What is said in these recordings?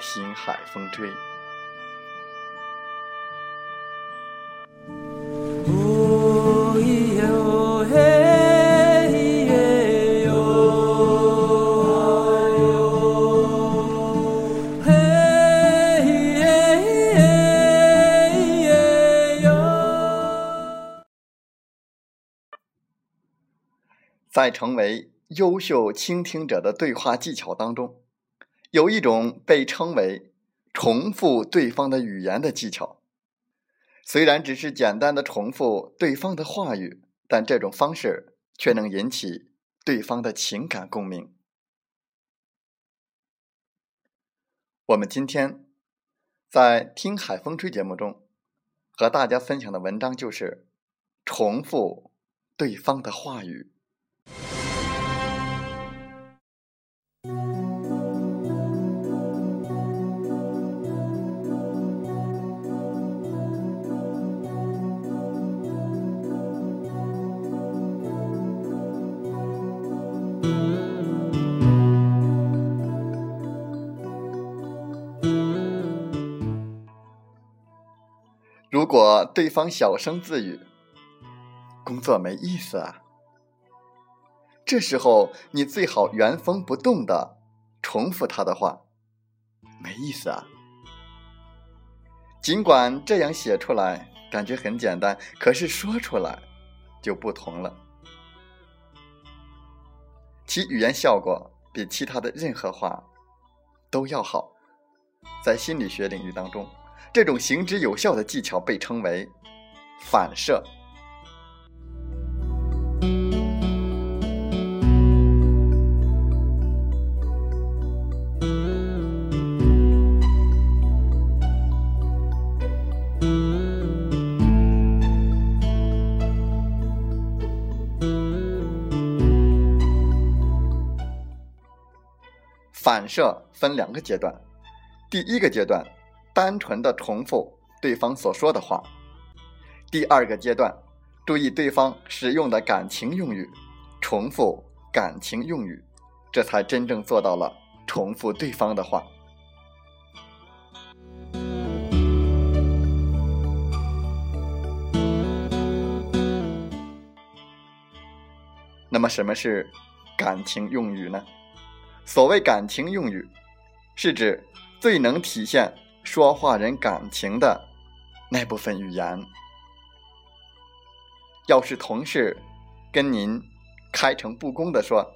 听海风吹。在成为优秀倾听者的对话技巧当中。有一种被称为重复对方的语言的技巧，虽然只是简单的重复对方的话语，但这种方式却能引起对方的情感共鸣。我们今天在听海风吹节目中，和大家分享的文章就是重复对方的话语。如果对方小声自语：“工作没意思啊。”这时候你最好原封不动的重复他的话：“没意思啊。”尽管这样写出来感觉很简单，可是说出来就不同了，其语言效果比其他的任何话都要好。在心理学领域当中。这种行之有效的技巧被称为反射。反射分两个阶段，第一个阶段。单纯的重复对方所说的话。第二个阶段，注意对方使用的感情用语，重复感情用语，这才真正做到了重复对方的话。那么，什么是感情用语呢？所谓感情用语，是指最能体现。说话人感情的那部分语言，要是同事跟您开诚布公的说：“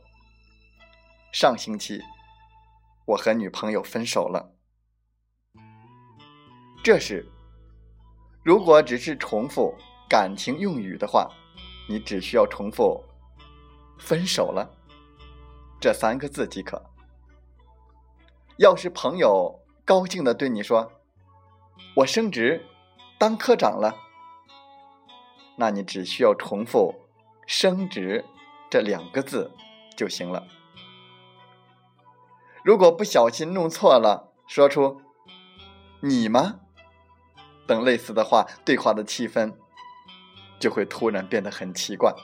上星期我和女朋友分手了。”这时，如果只是重复感情用语的话，你只需要重复“分手了”这三个字即可。要是朋友，高兴的对你说：“我升职当科长了。”那你只需要重复“升职”这两个字就行了。如果不小心弄错了，说出“你吗”等类似的话，对话的气氛就会突然变得很奇怪，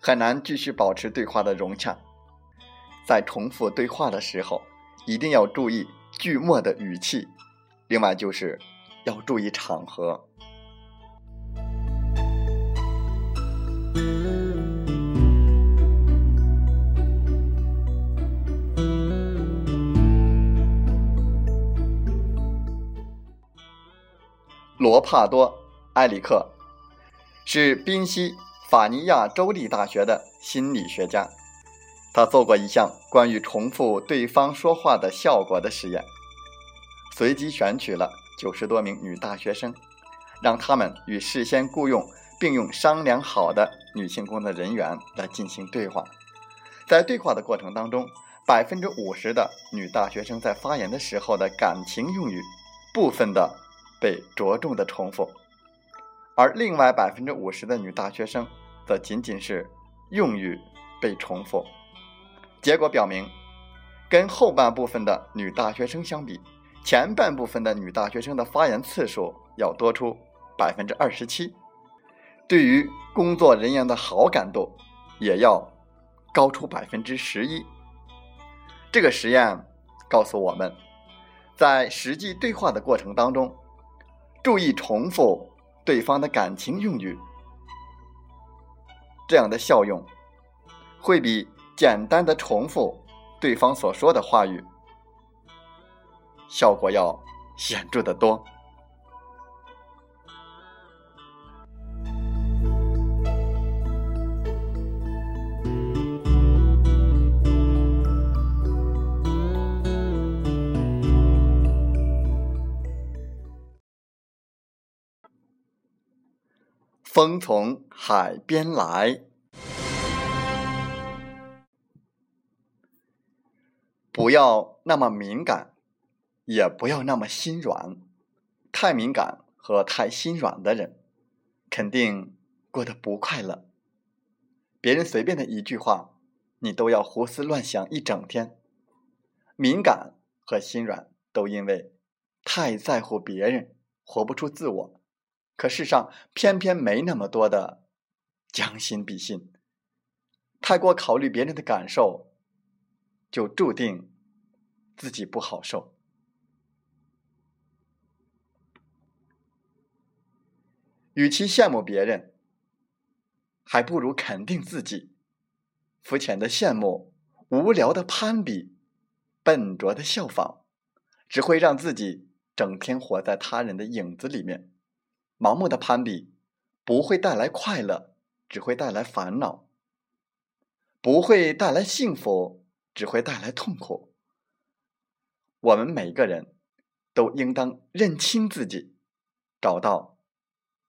很难继续保持对话的融洽。在重复对话的时候，一定要注意句末的语气，另外就是要注意场合。罗帕多·埃里克是宾夕法尼亚州立大学的心理学家。他做过一项关于重复对方说话的效果的实验，随机选取了九十多名女大学生，让他们与事先雇佣并用商量好的女性工作人员来进行对话。在对话的过程当中，百分之五十的女大学生在发言的时候的感情用语部分的。被着重的重复，而另外百分之五十的女大学生则仅仅是用语被重复。结果表明，跟后半部分的女大学生相比，前半部分的女大学生的发言次数要多出百分之二十七，对于工作人员的好感度也要高出百分之十一。这个实验告诉我们，在实际对话的过程当中。注意重复对方的感情用语，这样的效用会比简单的重复对方所说的话语效果要显著的多。风从海边来，不要那么敏感，也不要那么心软。太敏感和太心软的人，肯定过得不快乐。别人随便的一句话，你都要胡思乱想一整天。敏感和心软都因为太在乎别人，活不出自我。可世上偏偏没那么多的将心比心，太过考虑别人的感受，就注定自己不好受。与其羡慕别人，还不如肯定自己。肤浅的羡慕，无聊的攀比，笨拙的效仿，只会让自己整天活在他人的影子里面。盲目的攀比不会带来快乐，只会带来烦恼；不会带来幸福，只会带来痛苦。我们每个人都应当认清自己，找到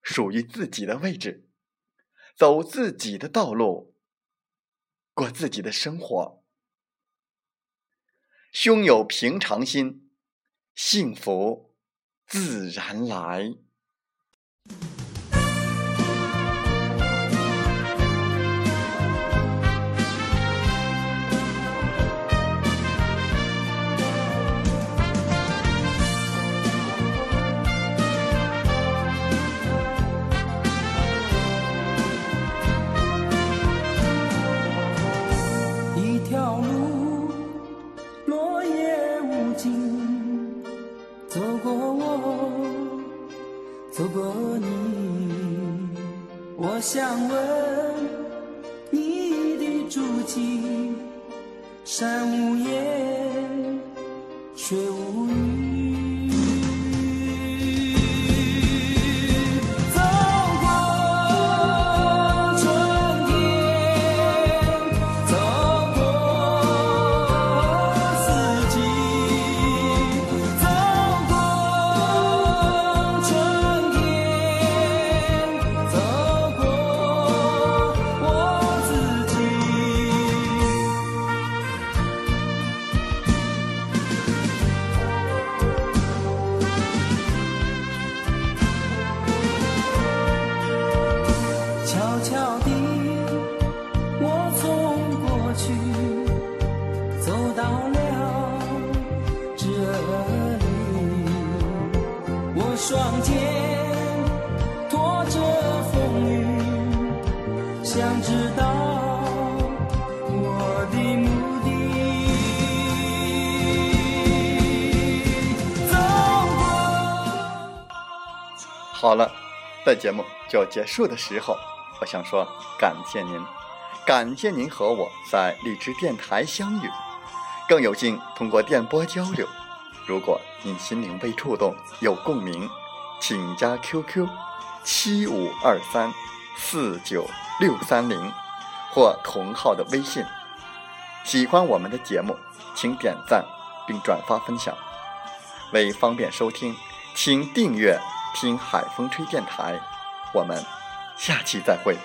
属于自己的位置，走自己的道路，过自己的生活。胸有平常心，幸福自然来。山无言，水无语。到底，我从过去走到了这里。我双肩拖着风雨，想知道我的目的。走过。好了，本节目。就结束的时候。我想说感谢您，感谢您和我在荔枝电台相遇，更有幸通过电波交流。如果您心灵被触动，有共鸣，请加 QQ 七五二三四九六三零或同号的微信。喜欢我们的节目，请点赞并转发分享。为方便收听，请订阅。听海风吹电台，我们下期再会。